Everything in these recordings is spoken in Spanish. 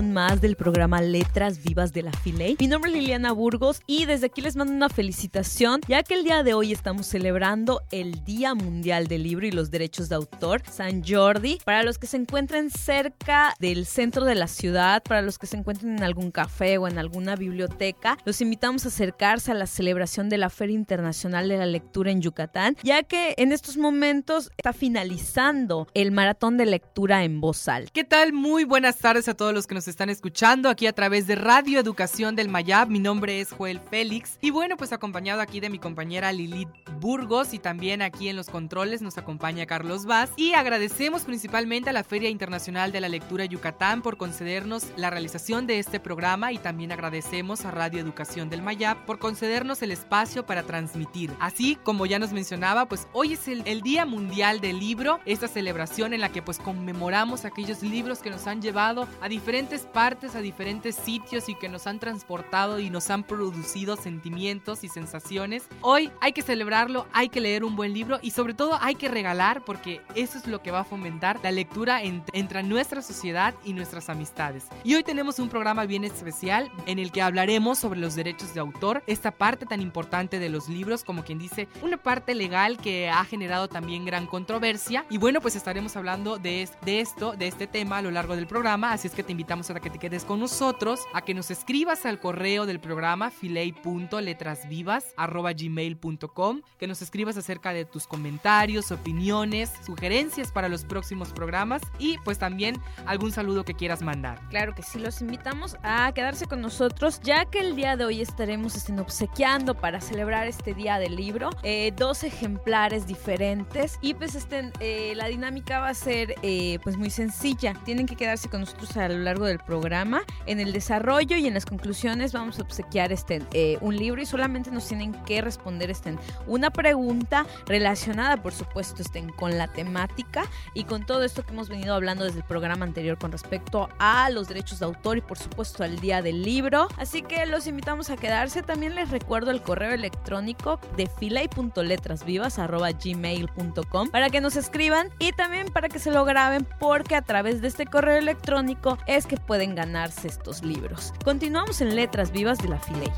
Más del programa Letras Vivas de la Filey. Mi nombre es Liliana Burgos y desde aquí les mando una felicitación, ya que el día de hoy estamos celebrando el Día Mundial del Libro y los Derechos de Autor, San Jordi. Para los que se encuentren cerca del centro de la ciudad, para los que se encuentren en algún café o en alguna biblioteca, los invitamos a acercarse a la celebración de la Feria Internacional de la Lectura en Yucatán, ya que en estos momentos está finalizando el maratón de lectura en voz alta. ¿Qué tal? Muy buenas tardes a todos los que nos están escuchando aquí a través de Radio Educación del Mayab. Mi nombre es Joel Félix y bueno, pues acompañado aquí de mi compañera Lilith Burgos y también aquí en los controles nos acompaña Carlos Vaz y agradecemos principalmente a la Feria Internacional de la Lectura Yucatán por concedernos la realización de este programa y también agradecemos a Radio Educación del Mayab por concedernos el espacio para transmitir. Así como ya nos mencionaba, pues hoy es el, el Día Mundial del Libro, esta celebración en la que pues conmemoramos aquellos libros que nos han llevado a diferentes partes, a diferentes sitios y que nos han transportado y nos han producido sentimientos y sensaciones. Hoy hay que celebrarlo, hay que leer un buen libro y sobre todo hay que regalar porque eso es lo que va a fomentar la lectura entre nuestra sociedad y nuestras amistades. Y hoy tenemos un programa bien especial en el que hablaremos sobre los derechos de autor, esta parte tan importante de los libros, como quien dice, una parte legal que ha generado también gran controversia. Y bueno, pues estaremos hablando de, de esto, de este tema a lo largo del programa, así es que te invitamos a que te quedes con nosotros, a que nos escribas al correo del programa filey.letrasvivas@gmail.com, que nos escribas acerca de tus comentarios, opiniones, sugerencias para los próximos programas y pues también algún saludo que quieras mandar. Claro que sí, los invitamos a quedarse con nosotros, ya que el día de hoy estaremos estén obsequiando para celebrar este día del libro eh, dos ejemplares diferentes y pues estén, eh, la dinámica va a ser eh, pues muy sencilla tienen que quedarse con nosotros a lo largo del programa. En el desarrollo y en las conclusiones vamos a obsequiar este, eh, un libro y solamente nos tienen que responder este, una pregunta relacionada, por supuesto, estén con la temática y con todo esto que hemos venido hablando desde el programa anterior con respecto a los derechos de autor y, por supuesto, al día del libro. Así que los invitamos a quedarse. También les recuerdo el correo electrónico de filay.letrasvivas.gmail.com para que nos escriban y también para que se lo graben porque a través de este correo electrónico es que pueden ganarse estos libros. Continuamos en Letras Vivas de la Filey.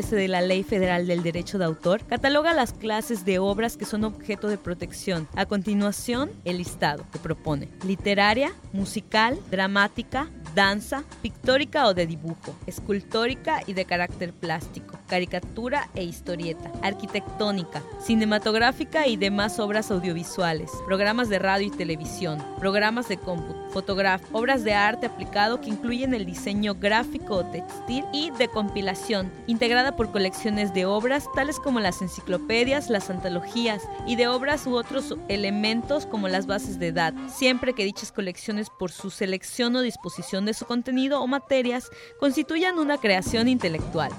13 de la Ley Federal del Derecho de Autor cataloga las clases de obras que son objeto de protección. A continuación, el listado que propone literaria, musical, dramática, danza, pictórica o de dibujo, escultórica y de carácter plástico, caricatura e historieta, arquitectónica, cinematográfica y demás obras audiovisuales, programas de radio y televisión, programas de cómputo, fotografía, obras de arte aplicado que incluyen el diseño gráfico o textil y de compilación, integrada por colecciones de obras tales como las enciclopedias, las antologías y de obras u otros elementos como las bases de edad, siempre que dichas colecciones por su selección o disposición de su contenido o materias constituyan una creación intelectual.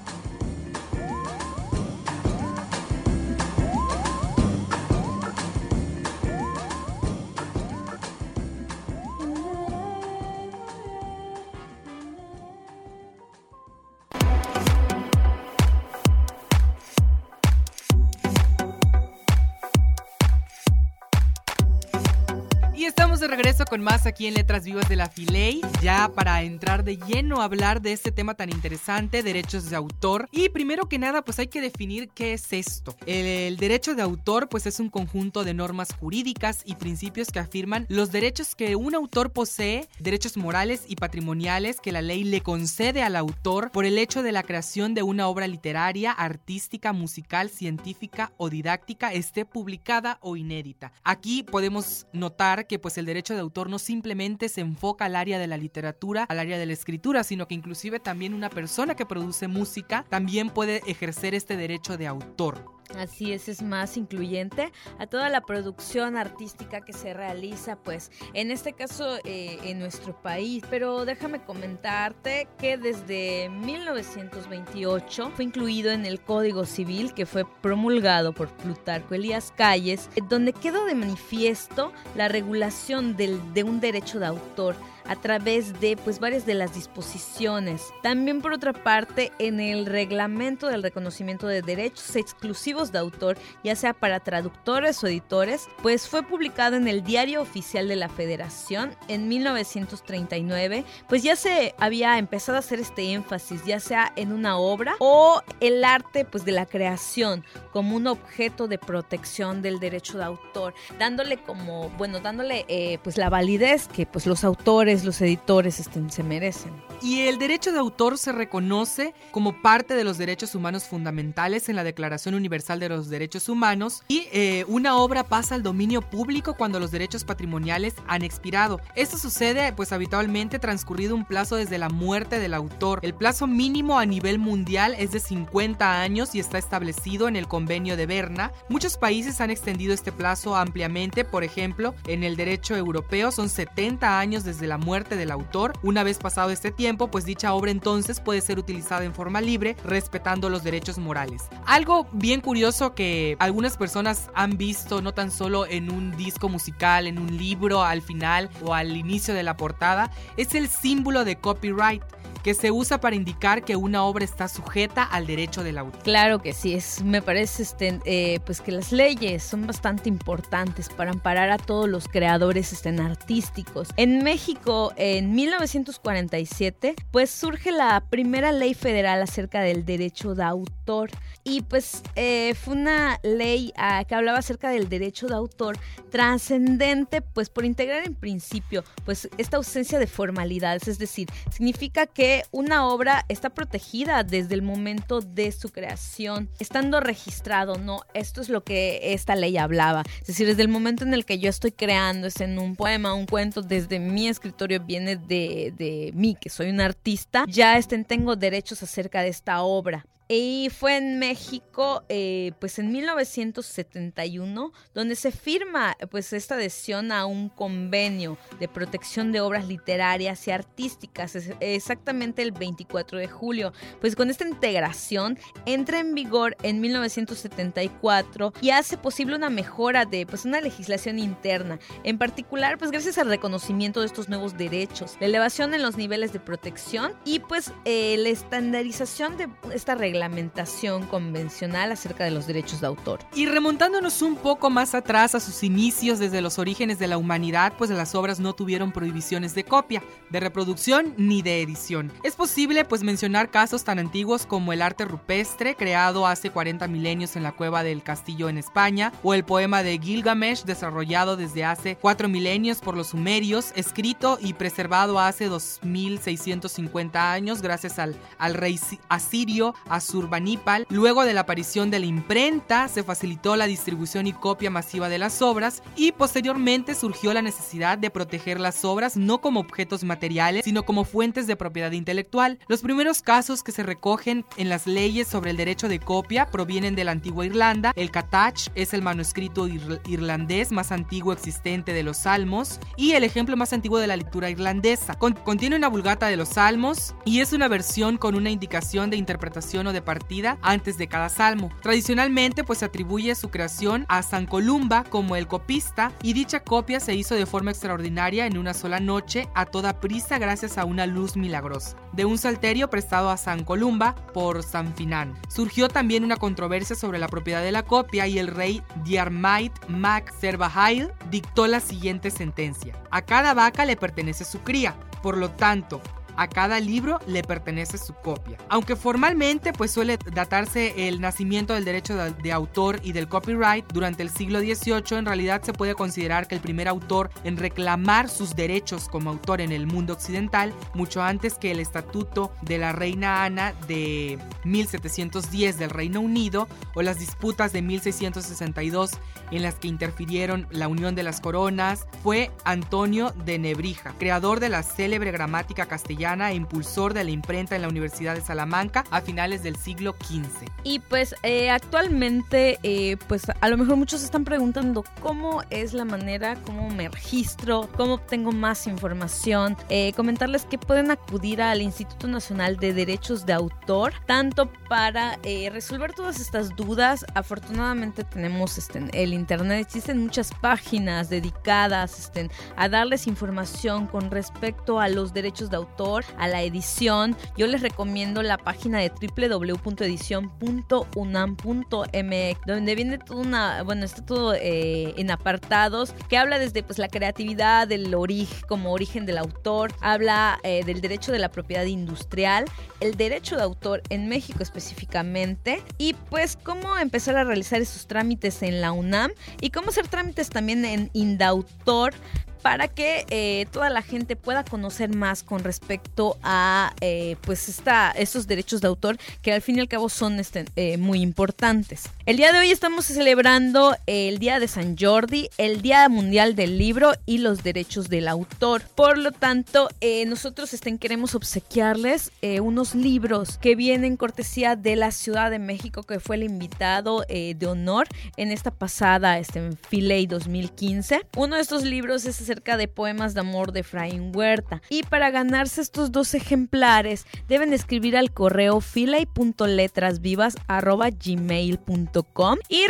Con más aquí en Letras Vivas de la Filey, ya para entrar de lleno a hablar de este tema tan interesante, derechos de autor. Y primero que nada, pues hay que definir qué es esto. El, derecho de autor, pues es un conjunto de normas jurídicas y principios que afirman los derechos que un autor posee, derechos morales y patrimoniales que la ley le concede al autor por el hecho de la creación de una obra literaria, artística, musical, científica o didáctica, esté publicada o inédita. Aquí podemos notar que pues el derecho de autor no simplemente se enfoca al área de la literatura, al área de la escritura, sino que inclusive también una persona que produce música también puede ejercer este derecho de autor. Así es, es más incluyente a toda la producción artística que se realiza, pues en este caso eh, en nuestro país. Pero déjame comentarte que desde 1928 fue incluido en el Código Civil que fue promulgado por Plutarco Elías Calles, donde quedó de manifiesto la regulación del, de un derecho de autor a través de pues varias de las disposiciones. También por otra parte en el reglamento del reconocimiento de derechos exclusivos de autor, ya sea para traductores o editores, pues fue publicado en el Diario Oficial de la Federación en 1939, pues ya se había empezado a hacer este énfasis, ya sea en una obra o el arte pues de la creación como un objeto de protección del derecho de autor, dándole como, bueno, dándole eh, pues la validez que pues los autores los editores estén, se merecen. Y el derecho de autor se reconoce como parte de los derechos humanos fundamentales en la Declaración Universal de los Derechos Humanos y eh, una obra pasa al dominio público cuando los derechos patrimoniales han expirado. Esto sucede pues habitualmente transcurrido un plazo desde la muerte del autor. El plazo mínimo a nivel mundial es de 50 años y está establecido en el convenio de Berna. Muchos países han extendido este plazo ampliamente, por ejemplo, en el derecho europeo son 70 años desde la muerte del autor. Una vez pasado este tiempo, pues dicha obra entonces puede ser utilizada en forma libre, respetando los derechos morales. Algo bien curioso que algunas personas han visto no tan solo en un disco musical, en un libro al final o al inicio de la portada, es el símbolo de copyright que se usa para indicar que una obra está sujeta al derecho del autor. Claro que sí, es, me parece este, eh, pues que las leyes son bastante importantes para amparar a todos los creadores estén artísticos. En México, en 1947, pues surge la primera ley federal acerca del derecho de autor y pues eh, fue una ley ah, que hablaba acerca del derecho de autor trascendente pues por integrar en principio pues esta ausencia de formalidades, es decir, significa que una obra está protegida desde el momento de su creación, estando registrado, ¿no? Esto es lo que esta ley hablaba. Es decir, desde el momento en el que yo estoy creando, es en un poema, un cuento, desde mi escritorio viene de, de mí, que soy un artista, ya estén, tengo derechos acerca de esta obra. Y fue en México, eh, pues en 1971, donde se firma pues esta adhesión a un convenio de protección de obras literarias y artísticas, exactamente el 24 de julio. Pues con esta integración entra en vigor en 1974 y hace posible una mejora de pues una legislación interna, en particular pues gracias al reconocimiento de estos nuevos derechos, la elevación en los niveles de protección y pues eh, la estandarización de esta regla reglamentación convencional acerca de los derechos de autor. Y remontándonos un poco más atrás a sus inicios desde los orígenes de la humanidad, pues las obras no tuvieron prohibiciones de copia, de reproducción ni de edición. Es posible pues mencionar casos tan antiguos como el arte rupestre creado hace 40 milenios en la cueva del castillo en España o el poema de Gilgamesh desarrollado desde hace 4 milenios por los sumerios, escrito y preservado hace 2650 años gracias al, al rey asirio Urbanipal. Luego de la aparición de la imprenta, se facilitó la distribución y copia masiva de las obras y posteriormente surgió la necesidad de proteger las obras no como objetos materiales, sino como fuentes de propiedad intelectual. Los primeros casos que se recogen en las leyes sobre el derecho de copia provienen de la antigua Irlanda. El Catach es el manuscrito irlandés más antiguo existente de los Salmos y el ejemplo más antiguo de la lectura irlandesa. contiene una vulgata de los Salmos y es una versión con una indicación de interpretación o de partida antes de cada salmo. Tradicionalmente pues se atribuye su creación a San Columba como el copista y dicha copia se hizo de forma extraordinaria en una sola noche a toda prisa gracias a una luz milagrosa. De un salterio prestado a San Columba por San Finan. Surgió también una controversia sobre la propiedad de la copia y el rey Diarmait Mac Servahail dictó la siguiente sentencia. A cada vaca le pertenece su cría, por lo tanto, a cada libro le pertenece su copia. Aunque formalmente pues suele datarse el nacimiento del derecho de, autor y del copyright durante el siglo XVIII, en realidad se puede considerar que el primer autor en reclamar sus derechos como autor en el mundo occidental, mucho antes que el estatuto de la reina Ana de 1710 del Reino Unido o las disputas de 1662 en las que interfirieron la unión de las coronas, fue Antonio de Nebrija, creador de la célebre gramática castellana e impulsor de la imprenta en la Universidad de Salamanca a finales del siglo XV. Y pues eh, actualmente, eh, pues a lo mejor muchos están preguntando cómo es la manera, cómo me registro, cómo obtengo más información. Eh, comentarles que pueden acudir al Instituto Nacional de Derechos de Autor, tanto para resolver todas estas dudas. Afortunadamente tenemos este, el Internet, existen muchas páginas dedicadas este, a darles información con respecto a los derechos de autor a la edición, yo les recomiendo la página de www.edición.unam.mx, donde viene todo una, bueno, está todo eh, en apartados, que habla desde pues la creatividad, del origen, como origen del autor, habla eh, del derecho de la propiedad industrial, el derecho de autor en México específicamente, y pues cómo empezar a realizar esos trámites en la UNAM y cómo hacer trámites también en Indautor para que eh, toda la gente pueda conocer más con respecto a eh, pues esta, estos derechos de autor que al fin y al cabo son este, eh, muy importantes. El día de hoy estamos celebrando el Día de San Jordi, el Día Mundial del Libro y los derechos del autor. Por lo tanto, nosotros estén, queremos obsequiarles unos libros que vienen cortesía de la Ciudad de México, que fue el invitado de honor en esta pasada este, Filey 2015. Uno de estos libros es acerca de poemas de amor de Efraín Huerta. Y para ganarse estos dos ejemplares, deben escribir al correo filay.letrasvivas.gmail.com y,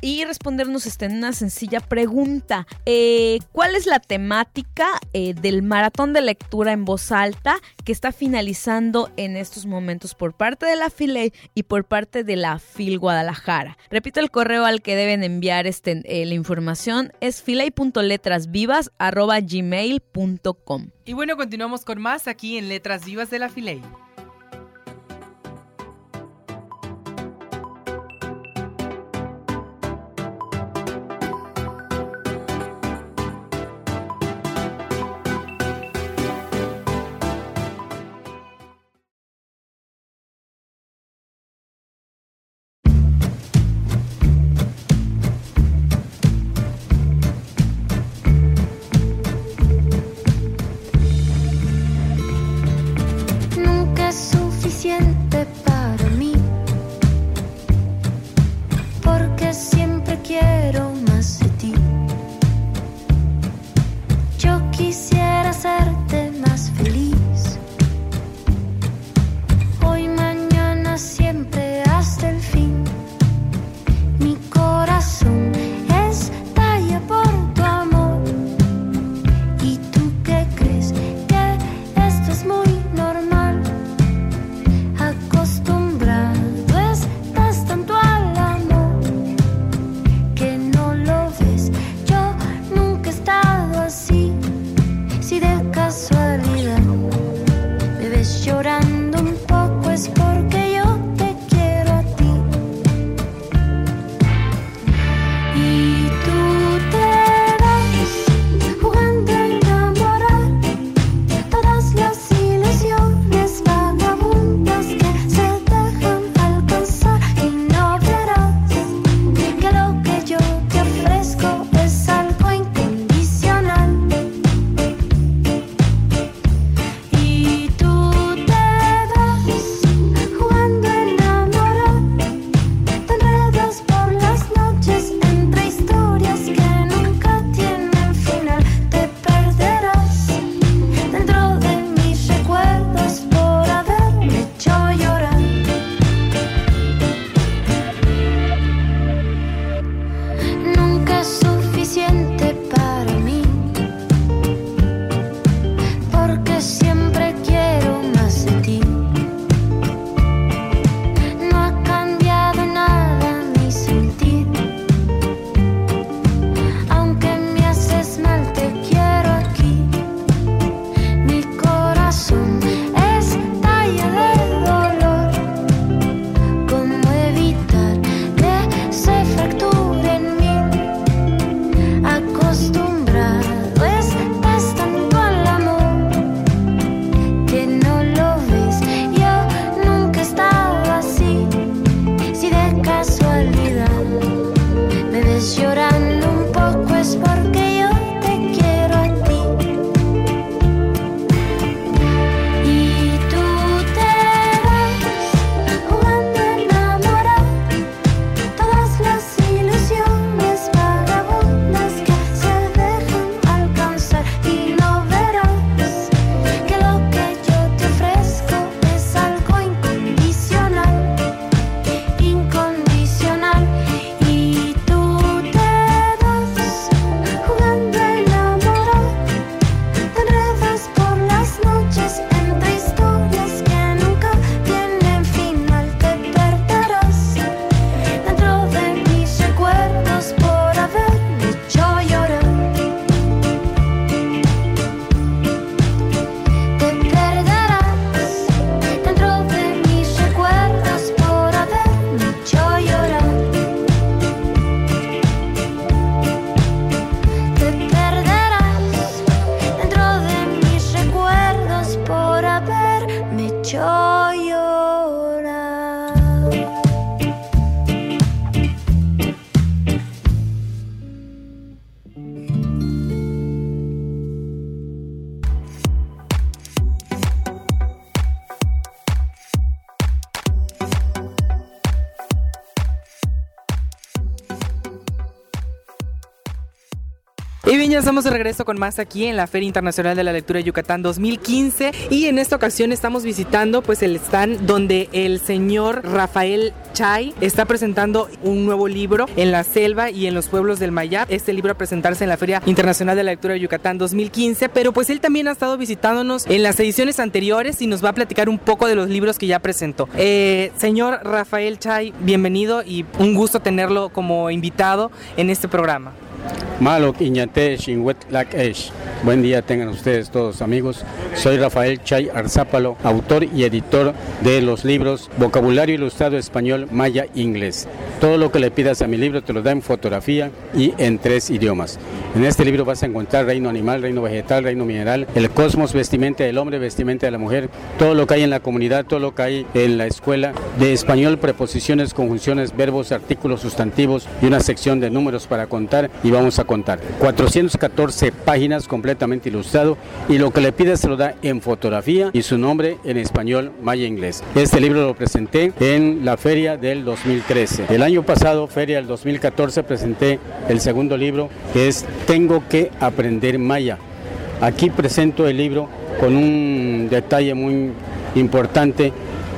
y respondernos este, una sencilla pregunta. Eh, ¿Cuál es la temática eh, del maratón de lectura en voz alta que está finalizando en estos momentos por parte de la Filay y por parte de la FIL Guadalajara? Repito el correo al que deben enviar este, eh, la información es filay.letrasvivas.gmail.com gmail.com. Y bueno, continuamos con más aquí en Letras Vivas de la Filey. Estamos de regreso con más aquí en la Feria Internacional de la Lectura de Yucatán 2015 y en esta ocasión estamos visitando pues el stand donde el señor Rafael Chay está presentando un nuevo libro en la selva y en los pueblos del Mayab. Este libro a presentarse en la Feria Internacional de la Lectura de Yucatán 2015, pero pues él también ha estado visitándonos en las ediciones anteriores y nos va a platicar un poco de los libros que ya presentó. Eh, señor Rafael Chay, bienvenido y un gusto tenerlo como invitado en este programa. Malo Buen día tengan ustedes todos amigos. Soy Rafael Chay Arzápalo, autor y editor de los libros Vocabulario Ilustrado Español Maya Inglés. Todo lo que le pidas a mi libro te lo da en fotografía y en tres idiomas. En este libro vas a encontrar reino animal, reino vegetal, reino mineral, el cosmos, vestimenta del hombre, vestimenta de la mujer, todo lo que hay en la comunidad, todo lo que hay en la escuela de español, preposiciones, conjunciones, verbos, artículos, sustantivos y una sección de números para contar y vamos a contar. 414 páginas completamente ilustrado y lo que le pide se lo da en fotografía y su nombre en español, maya inglés. Este libro lo presenté en la feria del 2013. El año pasado, feria del 2014, presenté el segundo libro que es Tengo que aprender maya. Aquí presento el libro con un detalle muy importante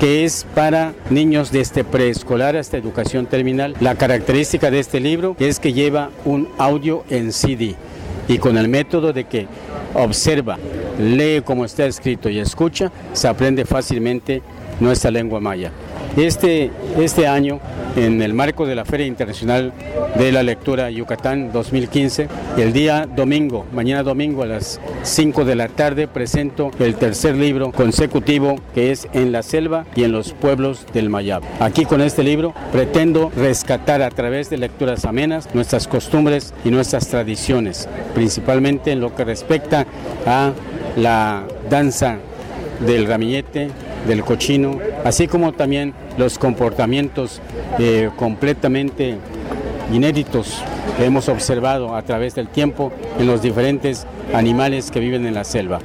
que es para niños desde preescolar hasta educación terminal. La característica de este libro es que lleva un audio en CD y con el método de que observa, lee como está escrito y escucha, se aprende fácilmente nuestra lengua maya. Este, este año, en el marco de la Feria Internacional de la Lectura Yucatán 2015, el día domingo, mañana domingo a las 5 de la tarde, presento el tercer libro consecutivo que es En la selva y en los pueblos del Mayab. Aquí con este libro pretendo rescatar a través de lecturas amenas nuestras costumbres y nuestras tradiciones, principalmente en lo que respecta a la danza del ramillete, del cochino, así como también los comportamientos eh, completamente inéditos que hemos observado a través del tiempo en los diferentes animales que viven en la selva.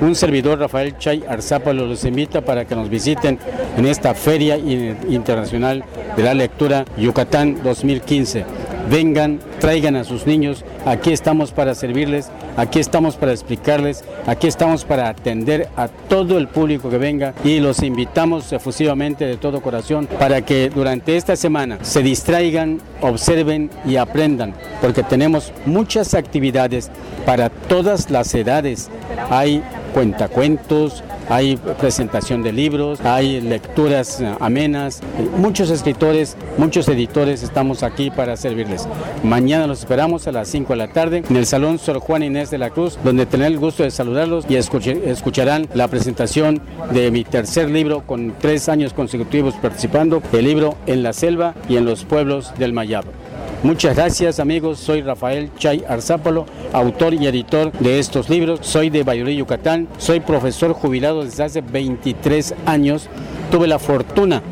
Un servidor, Rafael Chay Arzápalo, los invita para que nos visiten en esta Feria Internacional de la Lectura Yucatán 2015 vengan, traigan a sus niños, aquí estamos para servirles, aquí estamos para explicarles, aquí estamos para atender a todo el público que venga y los invitamos efusivamente de todo corazón para que durante esta semana se distraigan, observen y aprendan, porque tenemos muchas actividades para todas las edades. Hay cuentacuentos, hay presentación de libros, hay lecturas eh, amenas. Muchos escritores, muchos editores estamos aquí para servirles. Mañana los esperamos a las 5 de la tarde en el Salón Sor Juan Inés de la Cruz, donde tendrán el gusto de saludarlos y escucharán la presentación de mi tercer libro con tres años consecutivos participando, el libro En la selva y en los pueblos del Mayab. Muchas gracias amigos, soy Rafael Chay Arzápalo, autor y editor de estos libros. Soy de Bayorí, Yucatán, soy profesor jubilado desde hace 23 años. Tuve la fortuna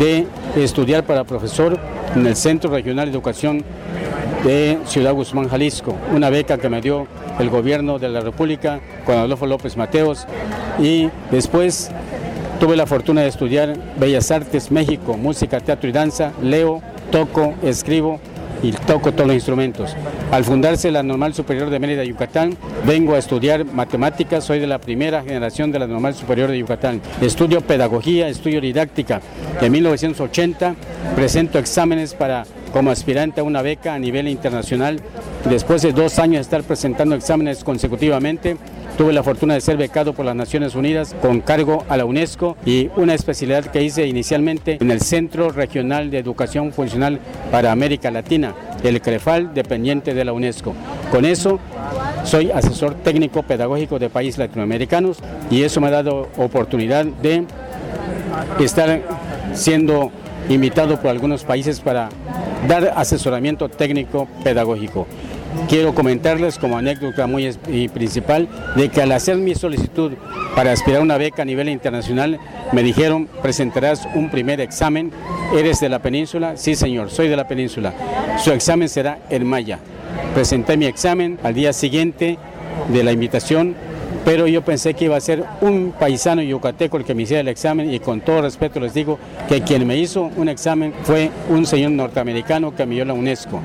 de estudiar para profesor en el Centro Regional de Educación de Ciudad Guzmán, Jalisco, una beca que me dio el gobierno de la República con Adolfo López Mateos y después tuve la fortuna de estudiar Bellas Artes, México, música, teatro y danza, leo, toco, escribo y toco todos los instrumentos. Al fundarse la Normal Superior de Mérida, Yucatán, vengo a estudiar matemáticas, soy de la primera generación de la Normal Superior de Yucatán. Estudio pedagogía, estudio didáctica. En 1980 presento exámenes para como aspirante a una beca a nivel internacional. Después de dos años de estar presentando exámenes consecutivamente, Tuve la fortuna de ser becado por las Naciones Unidas con cargo a la UNESCO y una especialidad que hice inicialmente en el Centro Regional de Educación Funcional para América Latina, el CREFAL, dependiente de la UNESCO. Con eso soy asesor técnico pedagógico de países latinoamericanos y eso me ha dado oportunidad de estar siendo invitado por algunos países para dar asesoramiento técnico pedagógico. Quiero comentarles como anécdota muy principal de que al hacer mi solicitud para aspirar a una beca a nivel internacional, me dijeron, presentarás un primer examen, ¿eres de la península? Sí, señor, soy de la península. Su examen será en maya. Presenté mi examen al día siguiente de la invitación, pero yo pensé que iba a ser un paisano yucateco el que me hiciera el examen y con todo respeto les digo que quien me hizo un examen fue un señor norteamericano que me dio la UNESCO.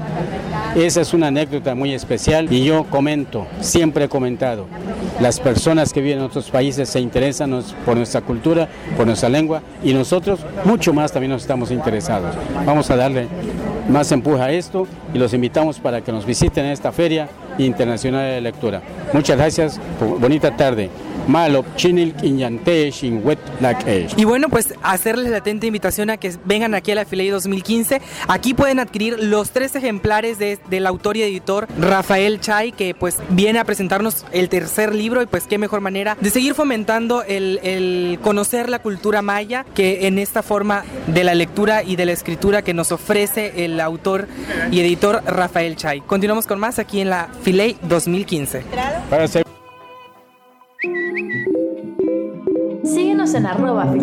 Esa es una anécdota muy especial y yo comento, siempre he comentado, las personas que viven en otros países se interesan por nuestra cultura, por nuestra lengua y nosotros mucho más también nos estamos interesados. Vamos a darle más empuje a esto y los invitamos para que nos visiten en esta Feria Internacional de Lectura. Muchas gracias, bonita tarde. Y bueno, pues hacerles la atenta invitación a que vengan aquí a la Filey 2015. Aquí pueden adquirir los tres ejemplares del autor y editor Rafael Chay, que pues viene a presentarnos el tercer libro y pues qué mejor manera de seguir fomentando el, el conocer la cultura maya que en esta forma de la lectura y de la escritura que nos ofrece el autor y editor Rafael Chay. Continuamos con más aquí en la Filey 2015. Para Síguenos en arroba.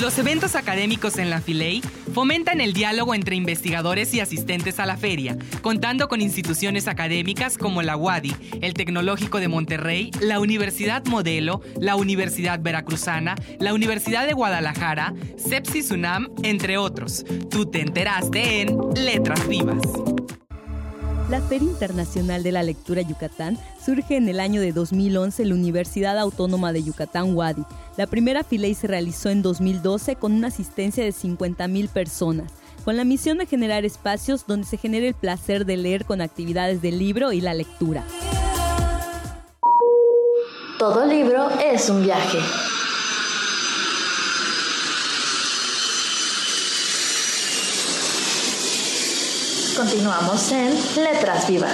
Los eventos académicos en la Filey fomentan el diálogo entre investigadores y asistentes a la feria, contando con instituciones académicas como la UADI, el Tecnológico de Monterrey, la Universidad Modelo, la Universidad Veracruzana, la Universidad de Guadalajara, Sepsis UNAM, entre otros. Tú te enteraste en Letras Vivas. La Feria Internacional de la Lectura Yucatán surge en el año de 2011 en la Universidad Autónoma de Yucatán, Wadi. La primera filey se realizó en 2012 con una asistencia de 50.000 personas, con la misión de generar espacios donde se genere el placer de leer con actividades del libro y la lectura. Todo libro es un viaje. Continuamos en Letras Vivas.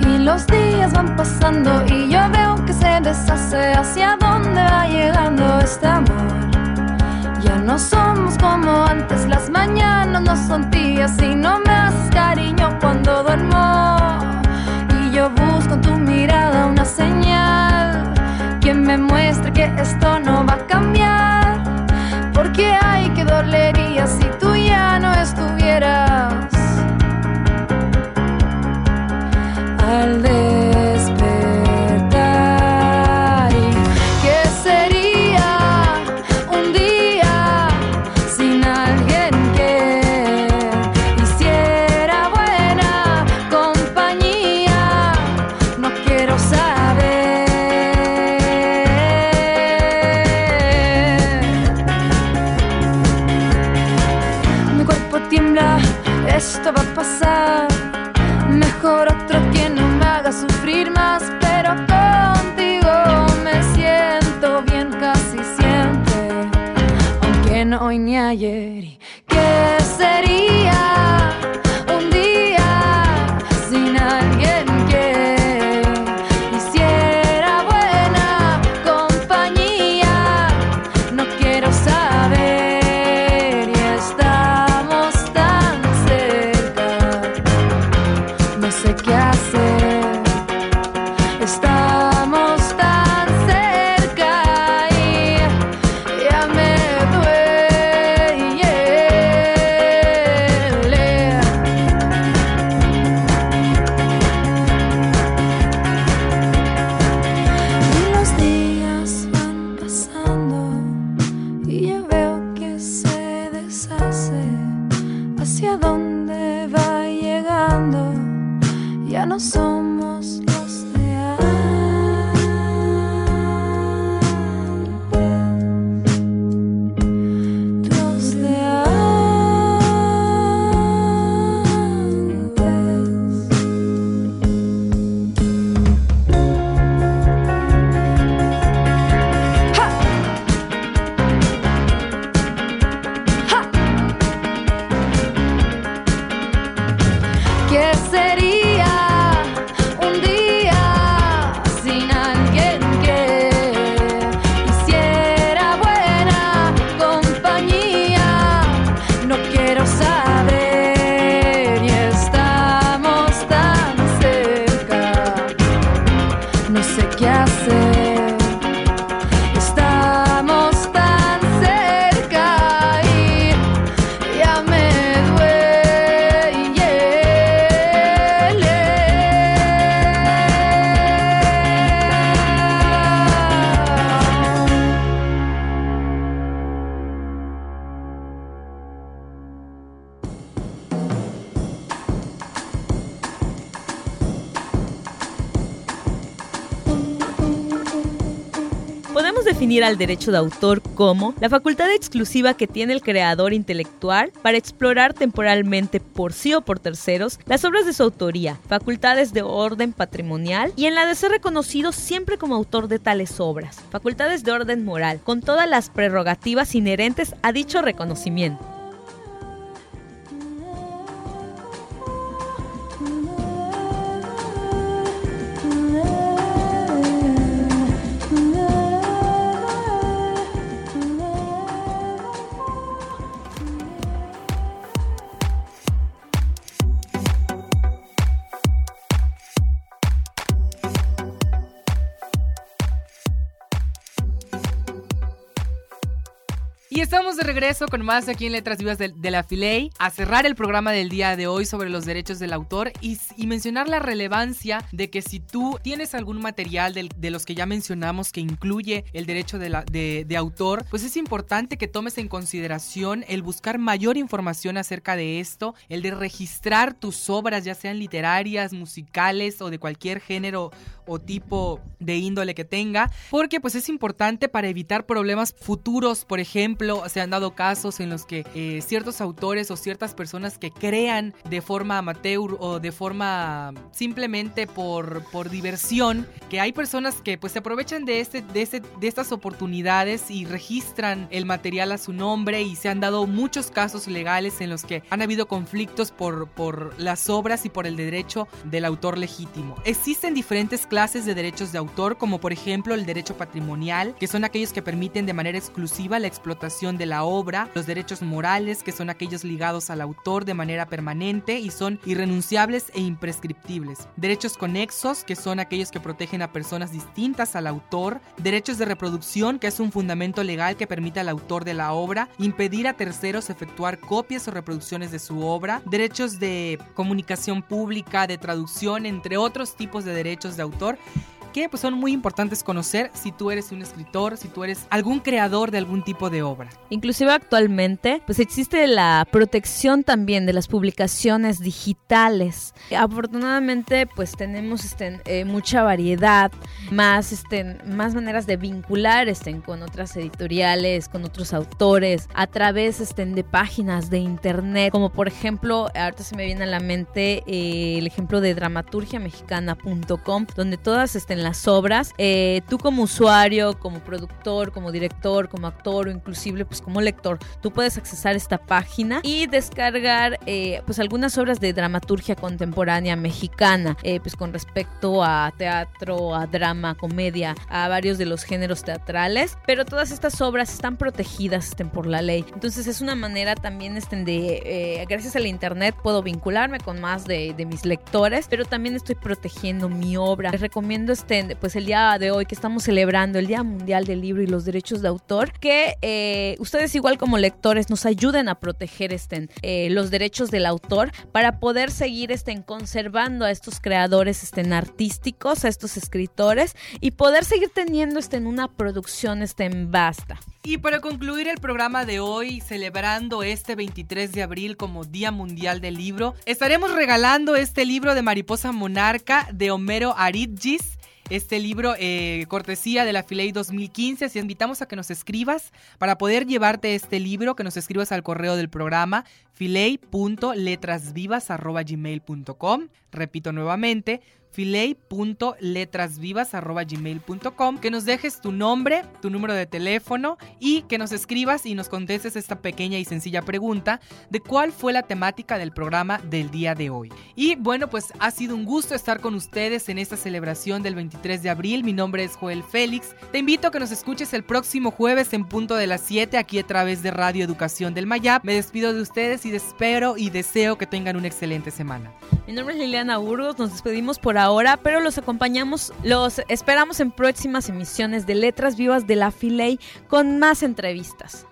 Y los días van pasando y yo veo que se deshace hacia dónde va llegando este amor. Ya no somos como antes, las mañanas no son tías y no me podemos definir al derecho de autor como la facultad exclusiva que tiene el creador intelectual para explorar temporalmente por sí o por terceros las obras de su autoría, facultades de orden patrimonial y en la de ser reconocido siempre como autor de tales obras, facultades de orden moral, con todas las prerrogativas inherentes a dicho reconocimiento. De regreso con más aquí en Letras Vivas de, de la Filey, a cerrar el programa del día de hoy sobre los derechos del autor y, mencionar la relevancia de que si tú tienes algún material de, los que ya mencionamos que incluye el derecho de, de, autor, pues es importante que tomes en consideración el buscar mayor información acerca de esto, el de registrar tus obras, ya sean literarias, musicales o de cualquier género o tipo de índole que tenga, porque pues es importante para evitar problemas futuros, por ejemplo, se han dado casos en los que eh, ciertos autores o ciertas personas que crean de forma amateur o de forma simplemente por, por diversión, que hay personas que pues se aprovechan de, este, de, este, de estas oportunidades y registran el material a su nombre y se han dado muchos casos legales en los que han habido conflictos por, por las obras y por el derecho del autor legítimo. Existen diferentes clases de derechos de autor, como por ejemplo el derecho patrimonial, que son aquellos que permiten de manera exclusiva la explotación de la obra, los derechos morales, que son aquellos ligados al autor de manera permanente y son irrenunciables e imprescriptibles, derechos conexos, que son aquellos que protegen a personas distintas al autor, derechos de reproducción, que es un fundamento legal que permite al autor de la obra impedir a terceros efectuar copias o reproducciones de su obra, derechos de comunicación pública, de traducción, entre otros tipos de derechos de autor que pues, son muy importantes conocer si tú eres un escritor, si tú eres algún creador de algún tipo de obra. Inclusive actualmente, pues existe la protección también de las publicaciones digitales. Afortunadamente, pues tenemos este, eh, mucha variedad, más, este, más maneras de vincular este, con otras editoriales, con otros autores, a través este, de páginas de internet, como por ejemplo, ahorita se me viene a la mente eh, el ejemplo de dramaturgiamexicana.com, donde todas estén las obras, eh, tú como usuario, como productor, como director, como actor o inclusive pues como lector, tú puedes accesar esta página y descargar eh, pues algunas obras de dramaturgia contemporánea mexicana, eh, pues con respecto a teatro, a drama, comedia, a varios de los géneros teatrales, pero todas estas obras están protegidas estén, por la ley. Entonces es una manera también estén, de, eh, gracias al internet puedo vincularme con más de, de mis lectores, pero también estoy protegiendo mi obra. Les recomiendo este pues el día de hoy que estamos celebrando el Día Mundial del Libro y los Derechos de Autor, que eh, ustedes igual como lectores nos ayuden a proteger estén, eh, los derechos del autor para poder seguir estén, conservando a estos creadores estén, artísticos, a estos escritores y poder seguir teniendo estén, una producción estén, basta. Y para concluir el programa de hoy, celebrando este 23 de abril como Día Mundial del Libro, estaremos regalando este libro de Mariposa Monarca de Homero Aridgis este libro eh, cortesía de la Filey 2015. Así invitamos a que nos escribas para poder llevarte este libro, que nos escribas al correo del programa filey.letrasvivas.gmail.com. Repito nuevamente, filey.letrasvivas.gmail.com que nos dejes tu nombre, tu número de teléfono y que nos escribas y nos contestes esta pequeña y sencilla pregunta de cuál fue la temática del programa del día de hoy. Y bueno, pues ha sido un gusto estar con ustedes en esta celebración del 23 de abril. Mi nombre es Joel Félix. Te invito a que nos escuches el próximo jueves en punto de las 7 aquí a través de Radio Educación del Mayab. Me despido de ustedes y espero y deseo que tengan una excelente semana. Mi nombre es Liliana Burgos, nos despedimos por ahora, pero los acompañamos, los esperamos en próximas emisiones de Letras Vivas de la Filey con más entrevistas.